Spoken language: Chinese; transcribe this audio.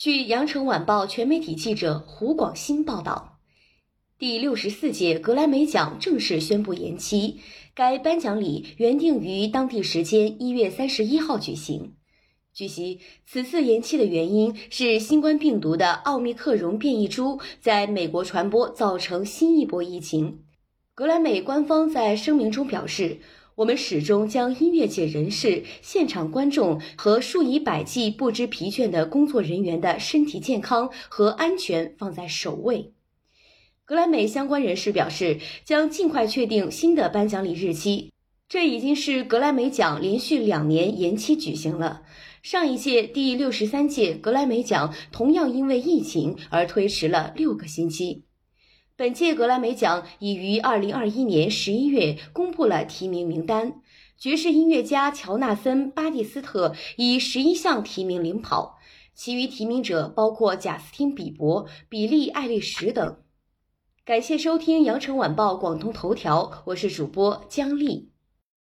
据羊城晚报全媒体记者胡广新报道，第六十四届格莱美奖正式宣布延期。该颁奖礼原定于当地时间一月三十一号举行。据悉，此次延期的原因是新冠病毒的奥密克戎变异株在美国传播，造成新一波疫情。格莱美官方在声明中表示。我们始终将音乐界人士、现场观众和数以百计不知疲倦的工作人员的身体健康和安全放在首位。格莱美相关人士表示，将尽快确定新的颁奖礼日期。这已经是格莱美奖连续两年延期举行了。上一届第六十三届格莱美奖同样因为疫情而推迟了六个星期。本届格莱美奖已于二零二一年十一月公布了提名名单，爵士音乐家乔纳森·巴蒂斯特以十一项提名领跑，其余提名者包括贾斯汀·比伯、比利·艾利什等。感谢收听羊城晚报广东头条，我是主播姜丽。